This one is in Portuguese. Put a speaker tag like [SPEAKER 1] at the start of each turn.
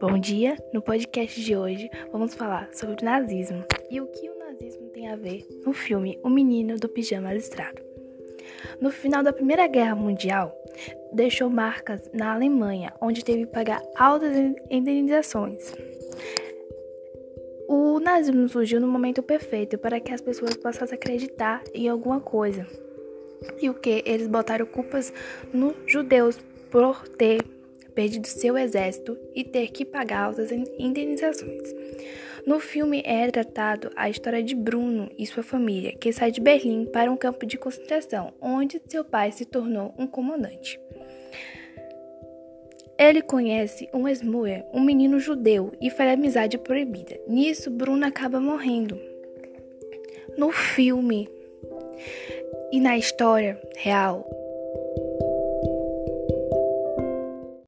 [SPEAKER 1] Bom dia! No podcast de hoje vamos falar sobre o nazismo e o que o nazismo tem a ver no filme O Menino do Pijama Listrado. No final da Primeira Guerra Mundial, deixou marcas na Alemanha, onde teve que pagar altas indenizações. O nazismo surgiu no momento perfeito para que as pessoas passassem a acreditar em alguma coisa. E o que? Eles botaram culpas nos judeus por ter perdido seu exército e ter que pagar altas indenizações. No filme é tratado a história de Bruno e sua família, que sai de Berlim para um campo de concentração, onde seu pai se tornou um comandante. Ele conhece um Esmuer, um menino judeu, e faz amizade proibida. Nisso, Bruno acaba morrendo. No filme e na história real,